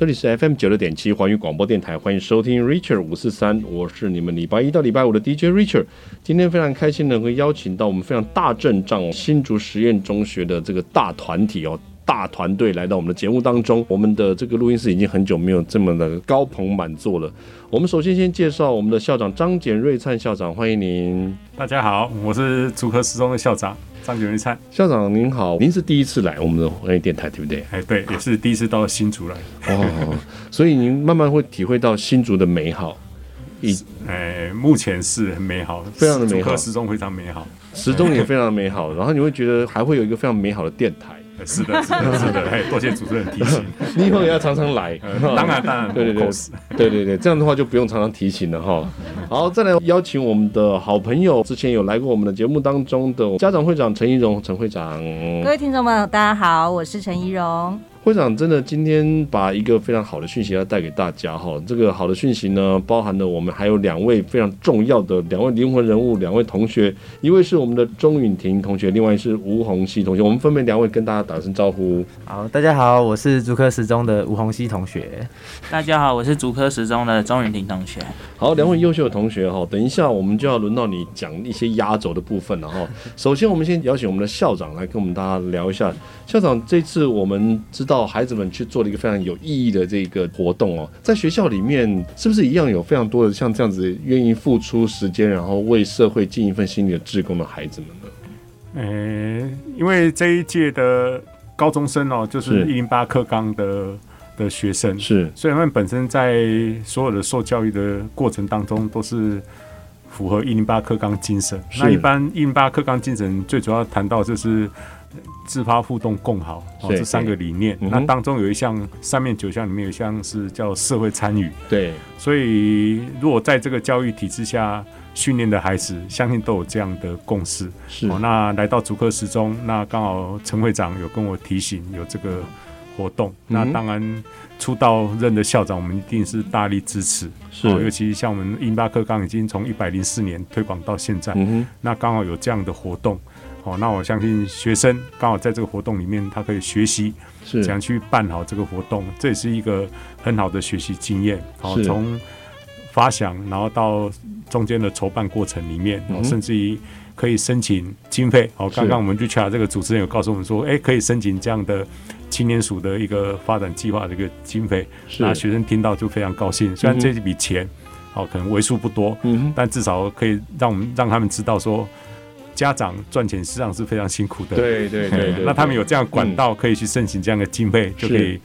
这里是 FM 九六点七环宇广播电台，欢迎收听 Richard 五四三，我是你们礼拜一到礼拜五的 DJ Richard。今天非常开心能够邀请到我们非常大阵仗新竹实验中学的这个大团体哦。大团队来到我们的节目当中，我们的这个录音室已经很久没有这么的高朋满座了。我们首先先介绍我们的校长张简瑞灿校长，欢迎您。大家好，我是竹科十中的校长张简瑞灿校长，您好，您是第一次来我们的电台，对不对？哎，对，也是第一次到新竹来。哦，所以您慢慢会体会到新竹的美好。一，哎，目前是很美好，非常的美好，竹科十中非常美好，时钟也非常美好。然后你会觉得还会有一个非常美好的电台。是的，是的，是的，哎，多谢主持人提醒。你以后也要常常来，当然，当然，对对对，对对对，这样的话就不用常常提醒了哈。好，再来邀请我们的好朋友，之前有来过我们的节目当中的家长会长陈怡蓉陈会长。各位听众朋友，大家好，我是陈怡蓉。会长真的今天把一个非常好的讯息要带给大家哈，这个好的讯息呢，包含了我们还有两位非常重要的两位灵魂人物，两位同学，一位是我们的钟允婷同学，另外是吴鸿熙同学，我们分别两位跟大家打声招呼。好，大家好，我是竹科十中的吴鸿熙同学。大家好，我是竹科十中的钟允婷同学。好，两位优秀的同学哈，等一下我们就要轮到你讲一些压轴的部分了哈。首先，我们先邀请我们的校长来跟我们大家聊一下。校长，这次我们知道孩子们去做了一个非常有意义的这个活动哦，在学校里面是不是一样有非常多的像这样子愿意付出时间，然后为社会尽一份心力的志工的孩子们呢？呃，因为这一届的高中生哦，就是一零八课纲的的学生，是，所以他们本身在所有的受教育的过程当中都是符合一零八课纲精神。那一般一零八课纲精神最主要谈到就是。自发互动共好哦，这三个理念，那当中有一项，上面九项里面有一项是叫社会参与。对，所以如果在这个教育体制下训练的孩子，相信都有这样的共识。是，那来到竹科十中，那刚好陈会长有跟我提醒有这个活动，那当然出道任的校长，我们一定是大力支持。是，尤其像我们一零八课纲已经从一百零四年推广到现在，那刚好有这样的活动。好，那我相信学生刚好在这个活动里面，他可以学习怎样去办好这个活动，这也是一个很好的学习经验。好，从发想，然后到中间的筹办过程里面，甚至于可以申请经费。好，刚刚我们去查这个主持人有告诉我们说，哎，可以申请这样的青年署的一个发展计划的一个经费。那学生听到就非常高兴，虽然这笔钱，哦，可能为数不多，但至少可以让我们让他们知道说。家长赚钱实际上是非常辛苦的，对对对，对。那他们有这样管道可以去申请这样的经费，就可以，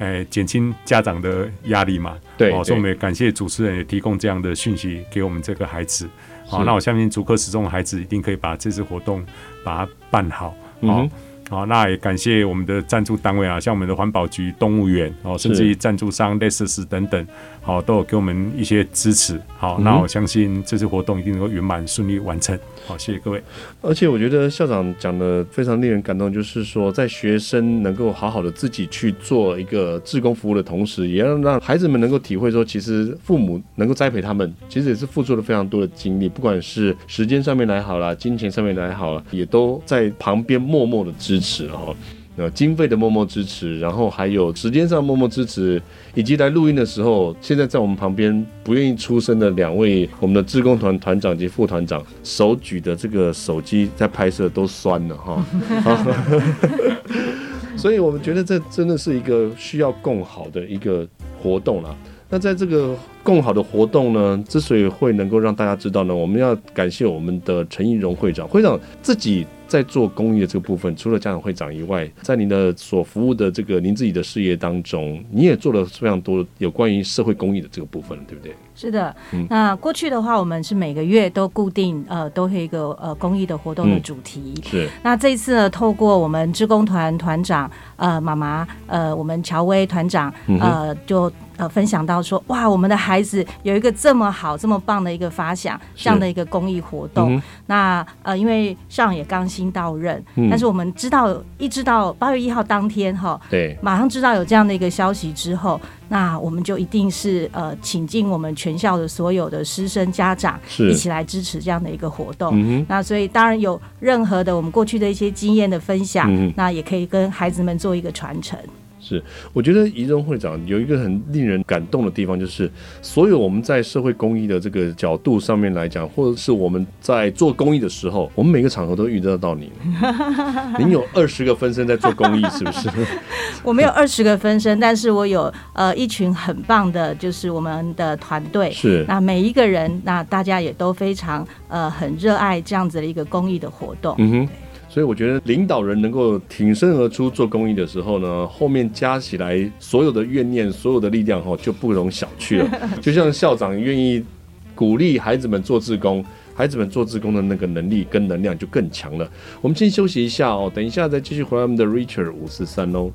诶减轻家长的压力嘛。对，所以我们也感谢主持人也提供这样的讯息给我们这个孩子。好，那我相信竹科十中的孩子一定可以把这次活动把它办好。好，好，那也感谢我们的赞助单位啊，像我们的环保局、动物园哦，甚至于赞助商 Lexus 等等，好，都有给我们一些支持。好，那我相信这次活动一定能够圆满顺利完成。好，谢谢各位。而且我觉得校长讲的非常令人感动，就是说，在学生能够好好的自己去做一个志工服务的同时，也要让孩子们能够体会说，其实父母能够栽培他们，其实也是付出了非常多的精力，不管是时间上面来好了，金钱上面来好了，也都在旁边默默的支持哈。呃，经费的默默支持，然后还有时间上默默支持，以及来录音的时候，现在在我们旁边不愿意出声的两位，我们的志工团团长及副团长，手举的这个手机在拍摄都酸了哈。所以我们觉得这真的是一个需要共好的一个活动了。那在这个共好的活动呢，之所以会能够让大家知道呢，我们要感谢我们的陈怡蓉会长，会长自己。在做公益的这个部分，除了家长会长以外，在您的所服务的这个您自己的事业当中，你也做了非常多有关于社会公益的这个部分，对不对？是的，那过去的话，我们是每个月都固定呃，都会一个呃公益的活动的主题。嗯、是。那这一次呢，透过我们职工团团长呃妈妈呃我们乔薇团长呃就呃分享到说，哇，我们的孩子有一个这么好这么棒的一个发想，这样的一个公益活动。嗯、那呃因为上也刚新到任，嗯、但是我们知道一知道八月一号当天哈，对，马上知道有这样的一个消息之后。那我们就一定是呃，请进我们全校的所有的师生家长一起来支持这样的一个活动。嗯、那所以当然有任何的我们过去的一些经验的分享，嗯、那也可以跟孩子们做一个传承。是，我觉得仪中会长有一个很令人感动的地方，就是所有我们在社会公益的这个角度上面来讲，或者是我们在做公益的时候，我们每个场合都遇得到你。您有二十个分身在做公益，是不是？我没有二十个分身，但是我有呃一群很棒的，就是我们的团队。是，那每一个人，那大家也都非常呃很热爱这样子的一个公益的活动。嗯哼。所以我觉得领导人能够挺身而出做公益的时候呢，后面加起来所有的怨念、所有的力量哈，就不容小觑了。就像校长愿意鼓励孩子们做志工，孩子们做志工的那个能力跟能量就更强了。我们先休息一下哦，等一下再继续回来我们的 Richard 五四三哦。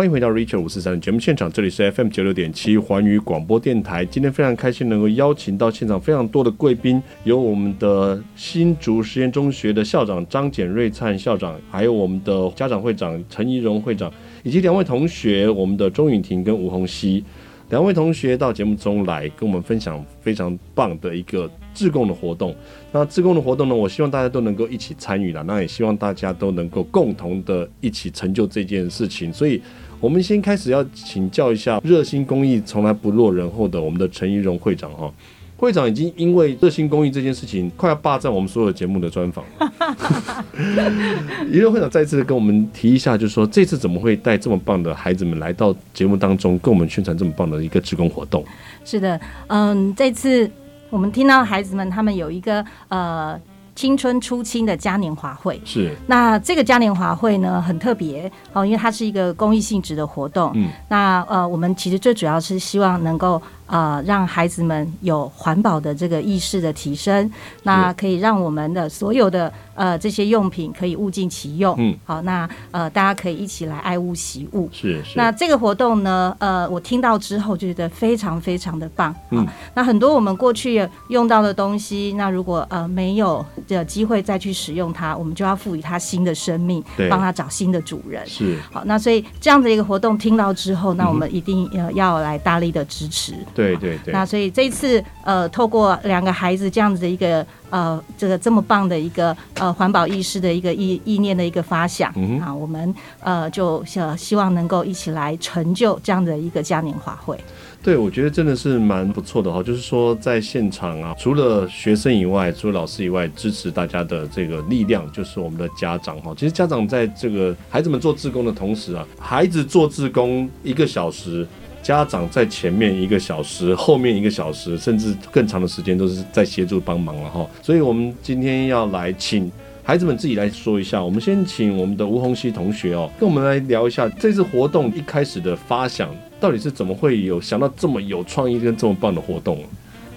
欢迎回到 Richard 五四三的节目现场，这里是 FM 九六点七环宇广播电台。今天非常开心能够邀请到现场非常多的贵宾，有我们的新竹实验中学的校长张简瑞灿校长，还有我们的家长会长陈怡容会长，以及两位同学，我们的钟允婷跟吴鸿熙。两位同学到节目中来跟我们分享非常棒的一个自贡的活动。那自贡的活动呢，我希望大家都能够一起参与了，那也希望大家都能够共同的一起成就这件事情。所以，我们先开始要请教一下热心公益从来不落人后的我们的陈仪容会长哈。会长已经因为热心公益这件事情，快要霸占我们所有节目的专访。仪容会长再次跟我们提一下，就是说这次怎么会带这么棒的孩子们来到节目当中，跟我们宣传这么棒的一个职工活动？是的，嗯，这次我们听到孩子们他们有一个呃。青春初青的嘉年华会。是，那这个嘉年华会呢，很特别哦，因为它是一个公益性质的活动。嗯，那呃，我们其实最主要是希望能够呃让孩子们有环保的这个意识的提升，那可以让我们的所有的呃这些用品可以物尽其用。嗯，好，那呃大家可以一起来爱物惜物。是是。那这个活动呢，呃，我听到之后就觉得非常非常的棒。嗯，那很多我们过去用到的东西，那如果呃没有。的机会再去使用它，我们就要赋予它新的生命，帮它找新的主人。是好，那所以这样的一个活动听到之后，那我们一定呃要来大力的支持。对对对。那所以这一次呃，透过两个孩子这样子的一个呃，这个这么棒的一个呃环保意识的一个意意念的一个发想，嗯啊，我们呃就呃希望能够一起来成就这样的一个嘉年华会。对，我觉得真的是蛮不错的哈。就是说，在现场啊，除了学生以外，除了老师以外，支持大家的这个力量，就是我们的家长哈。其实家长在这个孩子们做志工的同时啊，孩子做志工一个小时，家长在前面一个小时，后面一个小时，甚至更长的时间都是在协助帮忙了哈。所以我们今天要来请孩子们自己来说一下。我们先请我们的吴鸿熙同学哦，跟我们来聊一下这次活动一开始的发想。到底是怎么会有想到这么有创意跟这么棒的活动？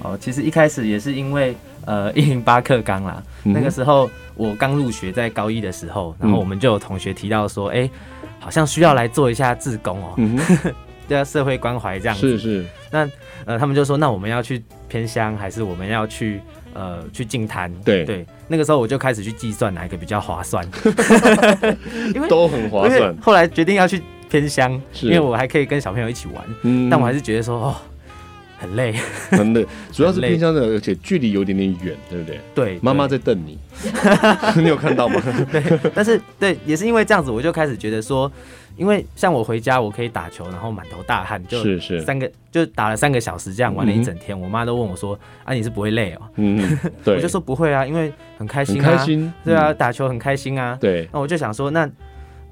哦，其实一开始也是因为呃一零八课纲啦，嗯、那个时候我刚入学在高一的时候，然后我们就有同学提到说，哎、嗯欸，好像需要来做一下志工哦，嗯、要社会关怀这样子。是是。那呃他们就说，那我们要去偏乡，还是我们要去呃去净滩？对对。那个时候我就开始去计算哪一个比较划算，因为都很划算。后来决定要去。偏乡，因为我还可以跟小朋友一起玩，嗯，但我还是觉得说哦，很累，很累，主要是偏乡的，而且距离有点点远，对不对？对，妈妈在瞪你 你有看到吗？对，但是对，也是因为这样子，我就开始觉得说，因为像我回家，我可以打球，然后满头大汗，就是是三个，就打了三个小时，这样玩了一整天。我妈都问我说：“啊，你是不会累哦？”嗯，对，我就说不会啊，因为很开心，开心，对啊，打球很开心啊。对，那我就想说那。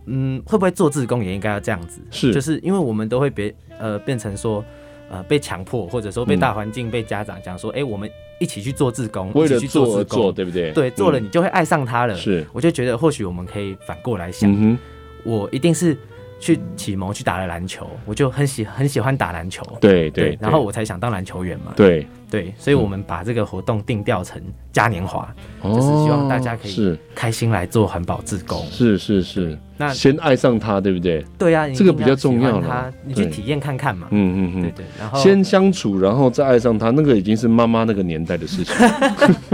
嗯，会不会做志工也应该要这样子？是，就是因为我们都会别呃变成说呃被强迫，或者说被大环境、嗯、被家长讲说，哎、欸，我们一起去做志工，为了一起去做志工，对不对？对，做了你就会爱上他了。是、嗯，我就觉得或许我们可以反过来想，嗯、我一定是去启蒙去打了篮球，我就很喜很喜欢打篮球。对对，对，然后我才想当篮球员嘛。对对，所以我们把这个活动定调成嘉年华，嗯，就是希望大家可以开心来做环保自工。是是是，那先爱上它，对不对？对啊，这个比较重要了。你去体验看看嘛。嗯嗯嗯，对对。然后先相处，然后再爱上它，那个已经是妈妈那个年代的事情。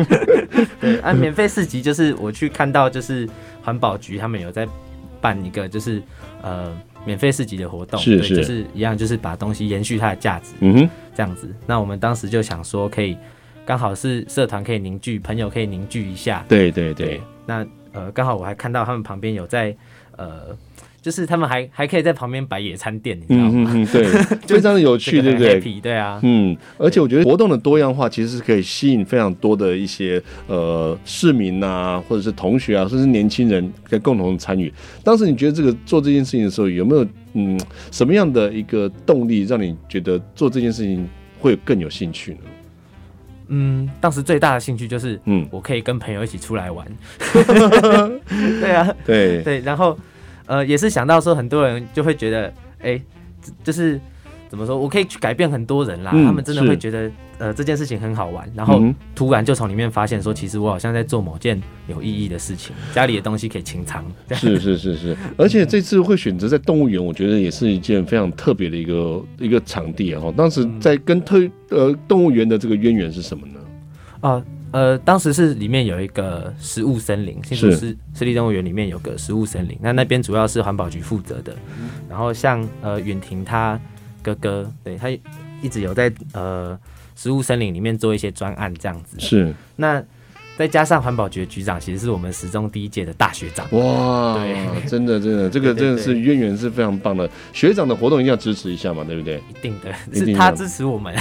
对，啊，免费市集就是我去看到，就是环保局他们有在。办一个就是呃免费市集的活动，是是，就是一样，就是把东西延续它的价值，嗯哼，这样子。那我们当时就想说，可以刚好是社团可以凝聚，朋友可以凝聚一下，对对对。对那呃刚好我还看到他们旁边有在呃。就是他们还还可以在旁边摆野餐店，你知道吗？嗯嗯，对，非常的有趣，对不对？对啊，嗯，而且我觉得活动的多样化其实是可以吸引非常多的一些呃市民啊，或者是同学啊，甚至年轻人跟共同参与。当时你觉得这个做这件事情的时候，有没有嗯什么样的一个动力，让你觉得做这件事情会更有兴趣呢？嗯，当时最大的兴趣就是嗯，我可以跟朋友一起出来玩。对啊，对对，然后。呃，也是想到说，很多人就会觉得，哎、欸，就是怎么说，我可以去改变很多人啦。嗯、他们真的会觉得，呃，这件事情很好玩，然后突然就从里面发现说，其实我好像在做某件有意义的事情，家里的东西可以清仓。是是是是，而且这次会选择在动物园，我觉得也是一件非常特别的一个一个场地啊。当时在跟特呃动物园的这个渊源是什么呢？啊、呃。呃，当时是里面有一个食物森林，新竹市市立动物园里面有个食物森林，那那边主要是环保局负责的。然后像呃允婷他哥哥，对他一直有在呃食物森林里面做一些专案这样子。是那。再加上环保局局长，其实是我们十中第一届的大学长。哇，对，真的真的，这个真的是渊源是非常棒的。学长的活动一定要支持一下嘛，对不对？一定的，是他支持我们。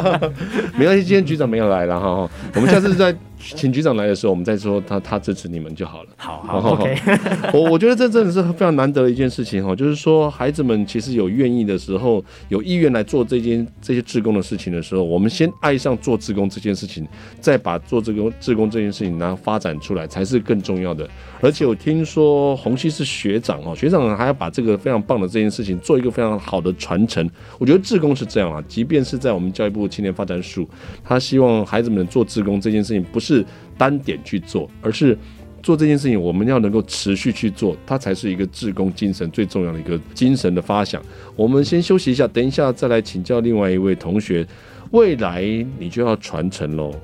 没关系，今天局长没有来了哈，我们下次再。请局长来的时候，我们再说他他支持你们就好了。好好，好，OK。我我觉得这真的是非常难得的一件事情哈，就是说孩子们其实有愿意的时候，有意愿来做这件这些志工的事情的时候，我们先爱上做志工这件事情，再把做这个志工这件事情然后发展出来才是更重要的。而且我听说洪熙是学长哦，学长还要把这个非常棒的这件事情做一个非常好的传承。我觉得志工是这样啊，即便是在我们教育部青年发展署，他希望孩子们做志工这件事情不是。是单点去做，而是做这件事情，我们要能够持续去做，它才是一个志工精神最重要的一个精神的发想。我们先休息一下，等一下再来请教另外一位同学，未来你就要传承喽。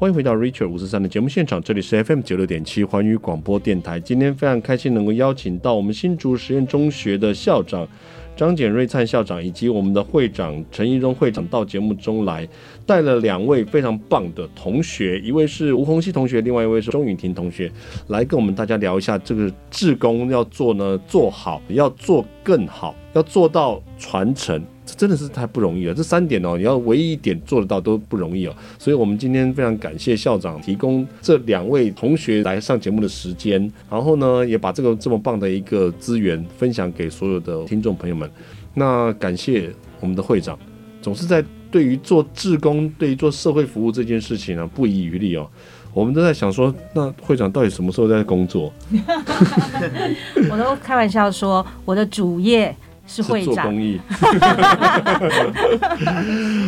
欢迎回到 Richard 五四三的节目现场，这里是 FM 九六点七环宇广播电台。今天非常开心能够邀请到我们新竹实验中学的校长张简瑞灿校长，以及我们的会长陈怡蓉会长到节目中来，带了两位非常棒的同学，一位是吴鸿熙同学，另外一位是钟允婷同学，来跟我们大家聊一下这个志工要做呢，做好，要做更好，要做到传承。真的是太不容易了，这三点哦，你要唯一一点做得到都不容易哦。所以，我们今天非常感谢校长提供这两位同学来上节目的时间，然后呢，也把这个这么棒的一个资源分享给所有的听众朋友们。那感谢我们的会长，总是在对于做志工、对于做社会服务这件事情呢、不遗余力哦。我们都在想说，那会长到底什么时候在工作？我都开玩笑说，我的主业。是做公益。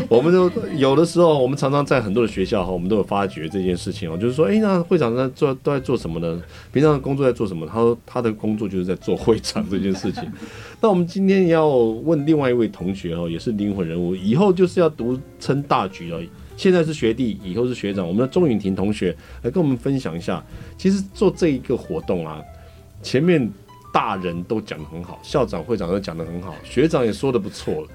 我们都有的时候，我们常常在很多的学校哈，我们都有发觉这件事情哦，就是说，哎，那会长在做都在做什么呢？平常的工作在做什么？他说他的工作就是在做会长这件事情。那我们今天要问另外一位同学哦，也是灵魂人物，以后就是要独撑大局了。现在是学弟，以后是学长。我们的钟允婷同学来跟我们分享一下，其实做这一个活动啊，前面。大人都讲得很好，校长、会长都讲得很好，学长也说得不错了。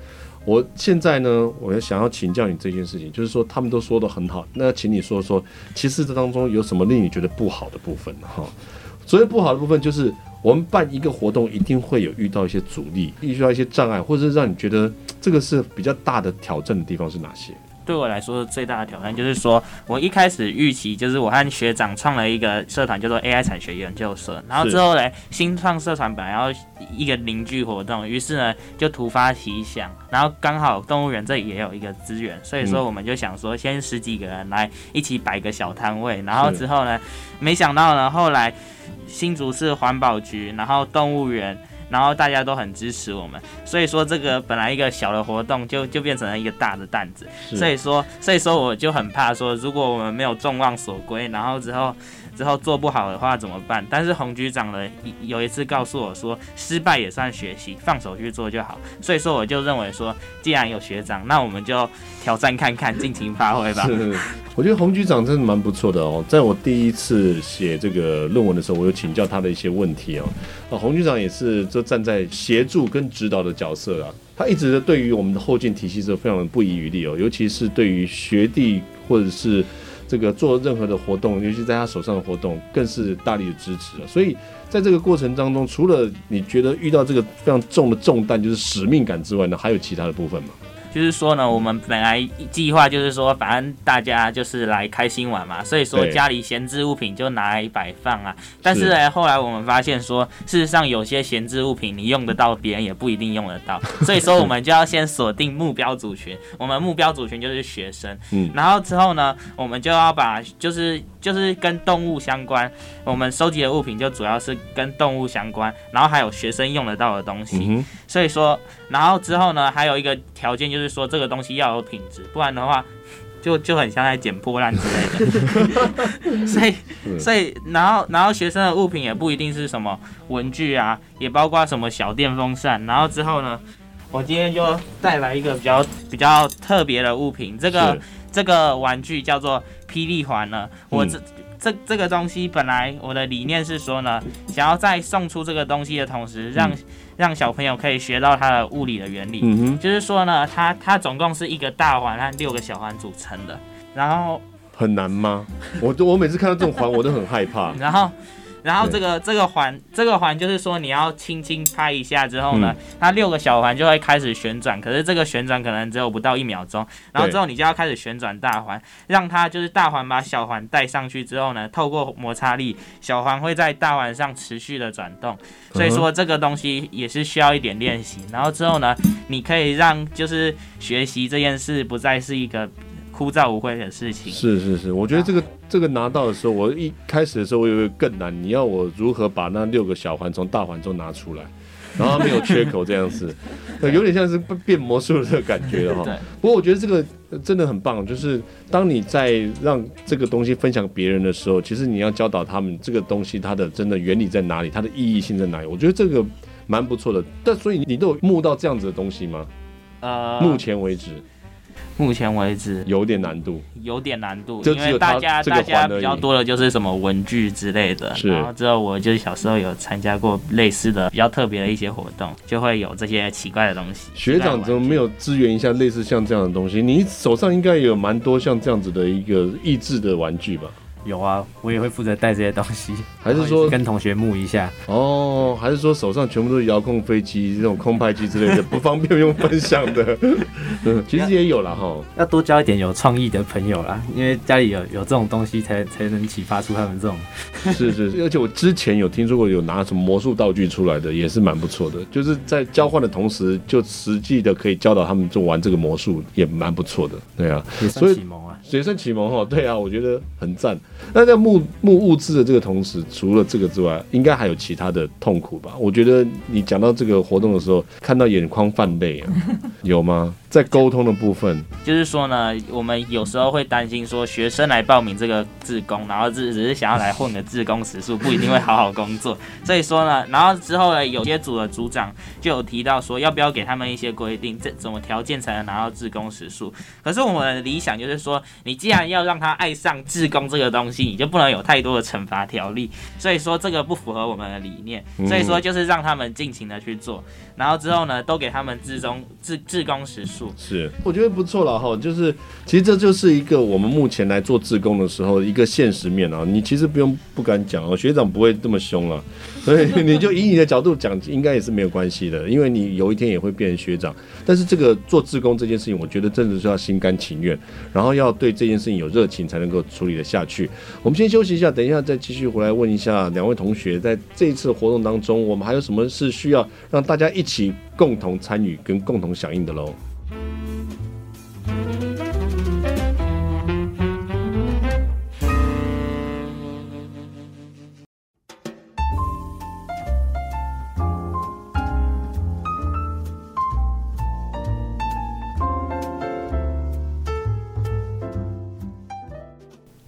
我现在呢，我要想要请教你这件事情，就是说他们都说得很好，那请你说说，其实这当中有什么令你觉得不好的部分哈？所谓不好的部分，就是我们办一个活动，一定会有遇到一些阻力，遇到一些障碍，或者是让你觉得这个是比较大的挑战的地方是哪些？对我来说最大的挑战就是说，我一开始预期就是我和学长创了一个社团，叫做 AI 产学研究社。然后之后呢，新创社团本来要一个凝聚活动，于是呢就突发奇想，然后刚好动物园这里也有一个资源，所以说我们就想说，先十几个人来一起摆个小摊位。然后之后呢，没想到呢，后来新竹市环保局，然后动物园。然后大家都很支持我们，所以说这个本来一个小的活动就就变成了一个大的担子，所以说所以说我就很怕说，如果我们没有众望所归，然后之后。之后做不好的话怎么办？但是洪局长呢，有一次告诉我说，失败也算学习，放手去做就好。所以说我就认为说，既然有学长，那我们就挑战看看，尽情发挥吧。是，我觉得洪局长真的蛮不错的哦。在我第一次写这个论文的时候，我有请教他的一些问题哦。啊，洪局长也是就站在协助跟指导的角色啊，他一直对于我们的后进体系是非常的不遗余力哦，尤其是对于学弟或者是。这个做任何的活动，尤其在他手上的活动，更是大力的支持了。所以在这个过程当中，除了你觉得遇到这个非常重的重担，就是使命感之外呢，还有其他的部分吗？就是说呢，我们本来计划就是说，反正大家就是来开心玩嘛，所以说家里闲置物品就拿来摆放啊。但是呢，后来我们发现说，事实上有些闲置物品你用得到，别人也不一定用得到。所以说，我们就要先锁定目标族群。我们目标族群就是学生。嗯。然后之后呢，我们就要把就是就是跟动物相关，我们收集的物品就主要是跟动物相关，然后还有学生用得到的东西。嗯。所以说，然后之后呢，还有一个条件就是说，这个东西要有品质，不然的话，就就很像在捡破烂之类的。所以，所以，然后，然后学生的物品也不一定是什么文具啊，也包括什么小电风扇。然后之后呢，我今天就带来一个比较比较特别的物品，这个这个玩具叫做霹雳环呢，我这。嗯这这个东西本来我的理念是说呢，想要在送出这个东西的同时，让、嗯、让小朋友可以学到它的物理的原理。就是说呢，它它总共是一个大环和六个小环组成的。然后很难吗？我我每次看到这种环，我都很害怕。然后。然后这个这个环这个环就是说你要轻轻拍一下之后呢，它六个小环就会开始旋转，可是这个旋转可能只有不到一秒钟，然后之后你就要开始旋转大环，让它就是大环把小环带上去之后呢，透过摩擦力，小环会在大环上持续的转动，所以说这个东西也是需要一点练习，然后之后呢，你可以让就是学习这件事不再是一个。枯燥无味的事情是是是，我觉得这个这个拿到的时候，我一开始的时候我以为更难。你要我如何把那六个小环从大环中拿出来，然后没有缺口这样子，有点像是变魔术的感觉哈。不过我觉得这个真的很棒，就是当你在让这个东西分享别人的时候，其实你要教导他们这个东西它的真的原理在哪里，它的意义性在哪里。我觉得这个蛮不错的。但所以你都有募到这样子的东西吗？呃，目前为止。目前为止有点难度，有点难度，因为大家大家比较多的就是什么文具之类的。是，然后之后我就是小时候有参加过类似的比较特别的一些活动，就会有这些奇怪的东西。学长怎么没有支援一下类似像这样的东西？你手上应该有蛮多像这样子的一个益智的玩具吧？有啊，我也会负责带这些东西，还是说跟同学募一下？哦，还是说手上全部都是遥控飞机、这种空拍机之类的，不方便用分享的？嗯，其实也有了哈，要多交一点有创意的朋友啦，因为家里有有这种东西才，才才能启发出他们这种。是是是，而且我之前有听说过有拿什么魔术道具出来的，也是蛮不错的，就是在交换的同时，就实际的可以教导他们做玩这个魔术，也蛮不错的。对啊，所以。学生启蒙哦，对啊，我觉得很赞。那在募募物资的这个同时，除了这个之外，应该还有其他的痛苦吧？我觉得你讲到这个活动的时候，看到眼眶泛泪啊，有吗？在沟通的部分，就是说呢，我们有时候会担心说，学生来报名这个自工，然后只只是想要来混个自工时数，不一定会好好工作。所以说呢，然后之后呢，有些组的组长就有提到说，要不要给他们一些规定，这怎么条件才能拿到自工时数？可是我们的理想就是说，你既然要让他爱上自工这个东西，你就不能有太多的惩罚条例。所以说这个不符合我们的理念。所以说就是让他们尽情的去做，然后之后呢，都给他们自中自自工时数。数。是，我觉得不错了哈。就是其实这就是一个我们目前来做志工的时候一个现实面啊。你其实不用不敢讲哦，学长不会这么凶啊，所以你就以你的角度讲，应该也是没有关系的，因为你有一天也会变成学长。但是这个做志工这件事情，我觉得真的是要心甘情愿，然后要对这件事情有热情，才能够处理得下去。我们先休息一下，等一下再继续回来问一下两位同学，在这一次活动当中，我们还有什么是需要让大家一起共同参与跟共同响应的喽？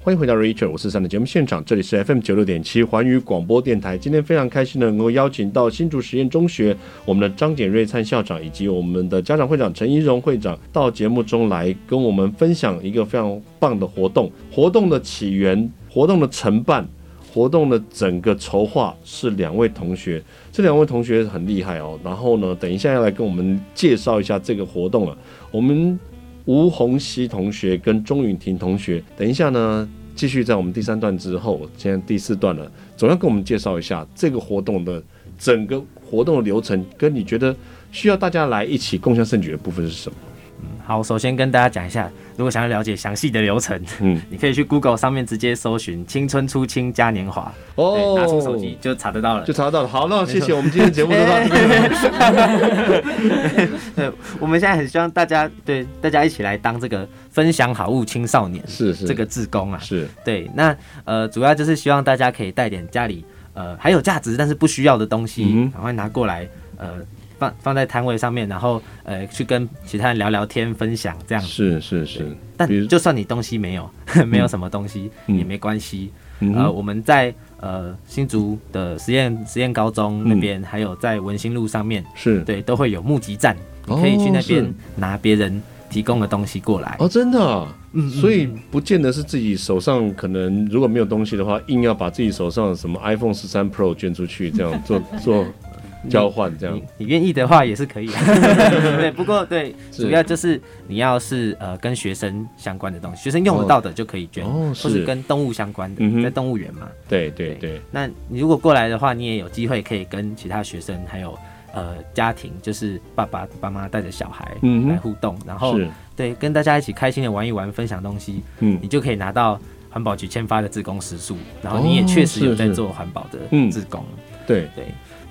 欢迎回到 Richard 五四三的节目现场，这里是 FM 九六点七环宇广播电台。今天非常开心的能够邀请到新竹实验中学我们的张简瑞灿校长以及我们的家长会长陈怡荣会长到节目中来跟我们分享一个非常棒的活动。活动的起源、活动的承办、活动的整个筹划是两位同学，这两位同学很厉害哦。然后呢，等一下要来跟我们介绍一下这个活动了。我们吴洪熙同学跟钟允婷同学，等一下呢。继续在我们第三段之后，现在第四段了，总要跟我们介绍一下这个活动的整个活动的流程，跟你觉得需要大家来一起共享盛举的部分是什么？嗯，好，首先跟大家讲一下，如果想要了解详细的流程，嗯，你可以去 Google 上面直接搜寻“青春初青嘉年华”，哦，拿出手机就查得到了，就查得到了。好，那谢谢，我们今天节目就到这边。对，我们现在很希望大家对大家一起来当这个分享好物青少年，是是这个志工啊，是对。那呃，主要就是希望大家可以带点家里呃还有价值但是不需要的东西，赶快拿过来呃。放放在摊位上面，然后呃去跟其他人聊聊天、分享这样子。是是是。但就算你东西没有，没有什么东西、嗯、也没关系。嗯、呃，我们在呃新竹的实验实验高中那边，嗯、还有在文心路上面，是对都会有募集站，你可以去那边拿别人提供的东西过来。哦，真的、啊。嗯。所以不见得是自己手上可能如果没有东西的话，硬要把自己手上的什么 iPhone 十三 Pro 捐出去，这样做做。交换这样，你愿意的话也是可以啊。对，不过对，主要就是你要是呃跟学生相关的东西，学生用得到的就可以捐，哦、或是跟动物相关的，嗯、在动物园嘛。对对对，对。那你如果过来的话，你也有机会可以跟其他学生还有呃家庭，就是爸爸爸妈带着小孩来互动，嗯、然后对跟大家一起开心的玩一玩，分享东西，嗯，你就可以拿到环保局签发的自工时数，然后你也确实有在做环保的自工，嗯、对。对。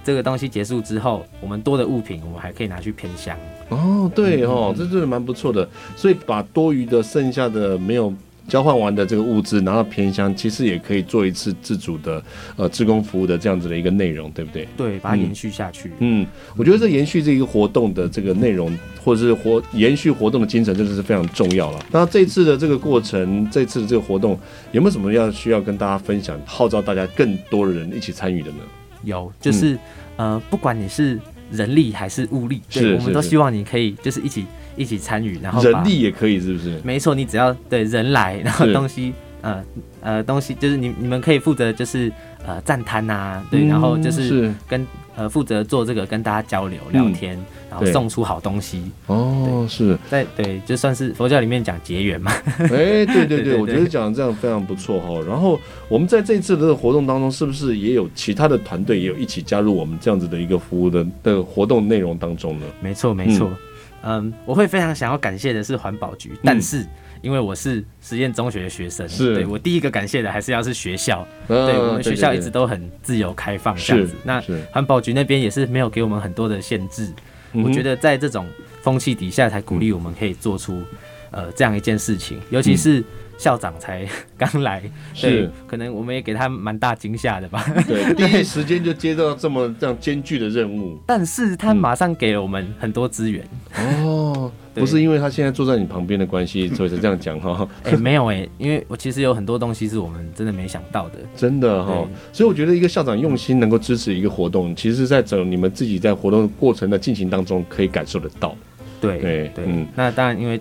这个东西结束之后，我们多的物品，我们还可以拿去偏乡。哦，对哦，这真的蛮不错的。所以把多余的、剩下的没有交换完的这个物资拿到偏乡，其实也可以做一次自主的呃志工服务的这样子的一个内容，对不对？对，把它延续下去。嗯，我觉得这延续这一个活动的这个内容，或者是活延续活动的精神，真的是非常重要了。那这次的这个过程，这次的这个活动，有没有什么要需要跟大家分享，号召大家更多的人一起参与的呢？有，就是、嗯、呃，不管你是人力还是物力，对，我们都希望你可以就是一起一起参与，然后人力也可以，是不是？没错，你只要对人来，然后东西，呃呃，东西就是你你们可以负责就是呃站摊呐，对，然后就是跟。呃，负责做这个跟大家交流聊天，嗯、然后送出好东西。哦，是在对，就算是佛教里面讲结缘嘛。哎、欸，对 对对，我觉得讲这样非常不错哈。然后我们在这一次的活动当中，是不是也有其他的团队也有一起加入我们这样子的一个服务的的活动内容当中呢？没错，没错。嗯，我会非常想要感谢的是环保局，但是。嗯因为我是实验中学的学生，是对我第一个感谢的还是要是学校，啊、对我们学校一直都很自由开放这样子。那环保局那边也是没有给我们很多的限制，我觉得在这种风气底下才鼓励我们可以做出呃这样一件事情，尤其是。校长才刚来，对可能我们也给他蛮大惊吓的吧？对，第一时间就接到这么这样艰巨的任务，但是他马上给了我们很多资源。哦，不是因为他现在坐在你旁边的关系，所以才这样讲哈？哎，没有哎，因为我其实有很多东西是我们真的没想到的，真的哈。所以我觉得一个校长用心能够支持一个活动，其实在整你们自己在活动过程的进行当中可以感受得到。对对对，嗯，那当然因为。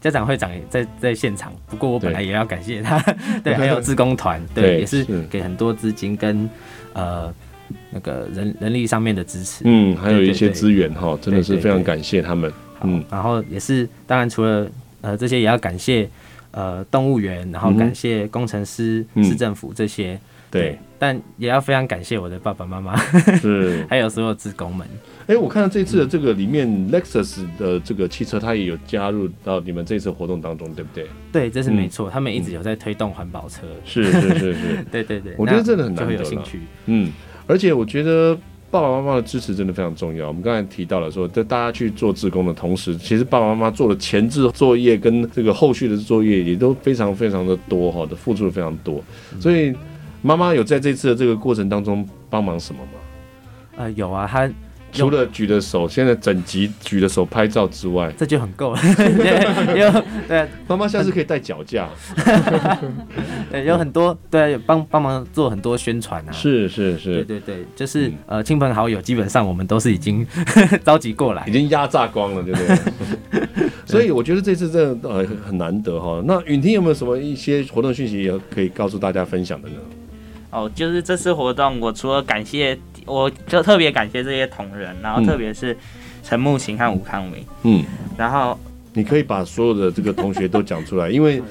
家长会长也在在现场，不过我本来也要感谢他，对，对 还有志工团，对，对，也是给很多资金跟呃那个人人力上面的支持，嗯，还有一些资源哈，真的是非常感谢他们。嗯，然后也是当然除了呃这些，也要感谢呃动物园，然后感谢工程师、嗯、市政府这些。对，但也要非常感谢我的爸爸妈妈，是 还有所有职工们。哎、欸，我看到这次的这个里面，Lexus 的这个汽车，它也有加入到你们这次活动当中，对不对？对，这是没错，他们一直有在推动环保车。是是是是，对对对，我觉得真的很难得有兴趣。嗯，而且我觉得爸爸妈妈的支持真的非常重要。我们刚才提到了说，在大家去做志工的同时，其实爸爸妈妈做的前置作业跟这个后续的作业也都非常非常的多哈，的付出了非常多，所以。妈妈有在这次的这个过程当中帮忙什么吗？呃，有啊，她除了举的手，现在整集举的手拍照之外，这就很够了。有对，妈妈下次可以带脚架。对，有很多对，帮帮忙做很多宣传啊。是是是，对对对，就是、嗯、呃，亲朋好友基本上我们都是已经 召集过来，已经压榨光了，对不对？所以我觉得这次真的呃很难得哈。那允婷有没有什么一些活动讯息也可以告诉大家分享的呢？哦，就是这次活动，我除了感谢，我就特别感谢这些同仁，然后特别是陈木琴和吴康明，嗯，然后你可以把所有的这个同学都讲出来，因为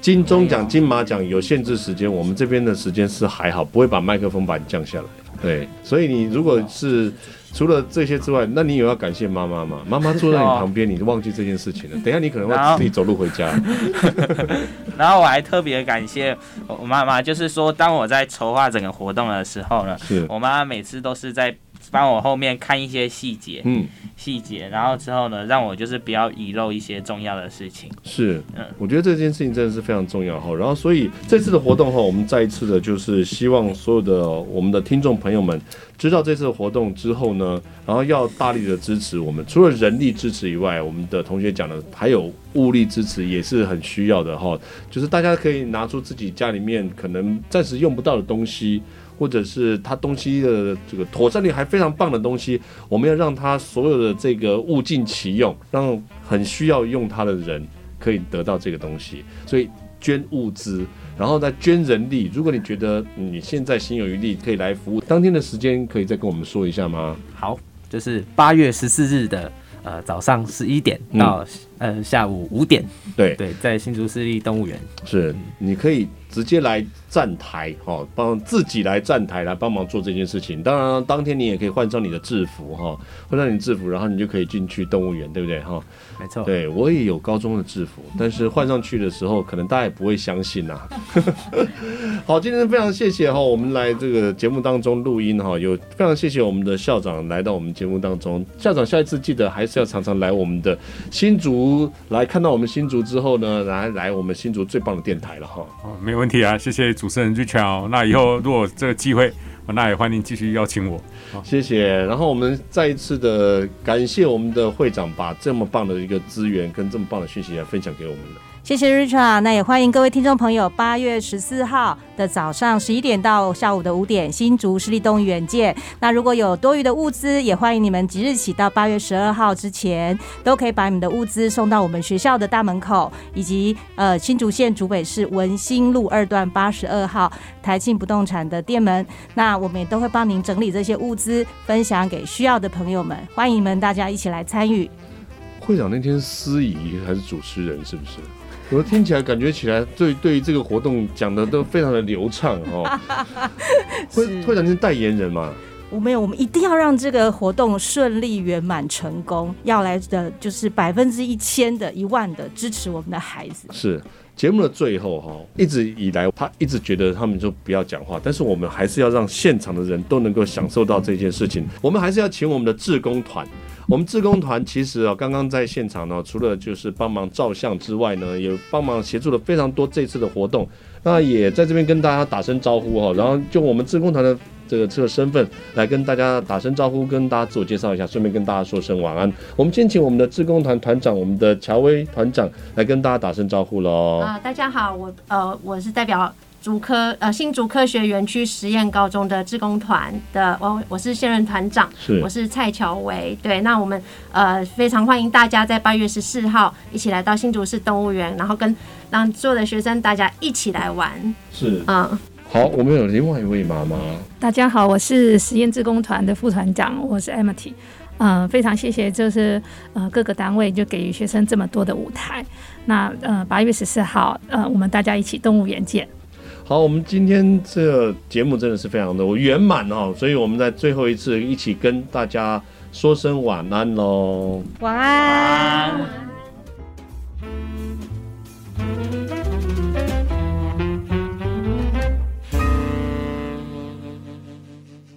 金钟奖、金马奖有限制时间，我们这边的时间是还好，不会把麦克风把你降下来，对，所以你如果是。除了这些之外，那你有要感谢妈妈吗？妈妈坐在你旁边，你就忘记这件事情了。等一下你可能会自己走路回家。然后我还特别感谢我妈妈，就是说当我在筹划整个活动的时候呢，是我妈妈每次都是在。帮我后面看一些细节，嗯，细节，然后之后呢，让我就是不要遗漏一些重要的事情。是，嗯，我觉得这件事情真的是非常重要哈。然后，所以这次的活动哈，我们再一次的就是希望所有的我们的听众朋友们知道这次的活动之后呢，然后要大力的支持我们。除了人力支持以外，我们的同学讲的还有物力支持也是很需要的哈。就是大家可以拿出自己家里面可能暂时用不到的东西。或者是他东西的这个妥善率还非常棒的东西，我们要让他所有的这个物尽其用，让很需要用它的人可以得到这个东西。所以捐物资，然后再捐人力。如果你觉得你现在心有余力，可以来服务。当天的时间可以再跟我们说一下吗？好，就是八月十四日的呃早上十一点到、呃下午五点。对对，在新竹市立动物园。是，你可以。直接来站台，哈，帮自己来站台来帮忙做这件事情。当然，当天你也可以换上你的制服，哈，换上你制服，然后你就可以进去动物园，对不对，哈？没错。对，我也有高中的制服，但是换上去的时候，可能大家也不会相信呐。好，今天非常谢谢哈，我们来这个节目当中录音哈，有非常谢谢我们的校长来到我们节目当中。校长下一次记得还是要常常来我们的新竹，来看到我们新竹之后呢，来来我们新竹最棒的电台了哈。哦，没。问题啊，谢谢主持人 Richard。那以后如果这个机会，那也欢迎继续邀请我。好谢谢。然后我们再一次的感谢我们的会长，把这么棒的一个资源跟这么棒的讯息来分享给我们的。谢谢 Richard，那也欢迎各位听众朋友，八月十四号的早上十一点到下午的五点，新竹市立动物园见。那如果有多余的物资，也欢迎你们即日起到八月十二号之前，都可以把你们的物资送到我们学校的大门口，以及呃新竹县竹北市文心路二段八十二号台庆不动产的店门。那我们也都会帮您整理这些物资，分享给需要的朋友们。欢迎你们大家一起来参与。会长那天司仪还是主持人，是不是？我听起来感觉起来，对对于这个活动讲的都非常的流畅哦。会会长是代言人嘛？我没有，我们一定要让这个活动顺利圆满成功。要来的就是百分之一千的一万的支持我们的孩子。是节目的最后哈，一直以来他一直觉得他们就不要讲话，但是我们还是要让现场的人都能够享受到这件事情。我们还是要请我们的志工团。我们志工团其实啊，刚刚在现场呢，除了就是帮忙照相之外呢，也帮忙协助了非常多这次的活动。那也在这边跟大家打声招呼哈，然后就我们志工团的这个这个身份来跟大家打声招呼，跟大家自我介绍一下，顺便跟大家说声晚安。我们先请我们的志工团团长，我们的乔威团长来跟大家打声招呼喽。啊、大家好，我呃我是代表。竹科呃新竹科学园区实验高中的志工团的我我是现任团长，是我是蔡乔维。对，那我们呃非常欢迎大家在八月十四号一起来到新竹市动物园，然后跟让所有的学生大家一起来玩。是，嗯，好，我们有另外一位妈妈。大家好，我是实验志工团的副团长，我是 Amity。呃，非常谢谢，就是呃各个单位就给予学生这么多的舞台。那呃八月十四号，呃我们大家一起动物园见。好，我们今天这个节目真的是非常的圆满哦，所以我们在最后一次一起跟大家说声晚安喽，晚安。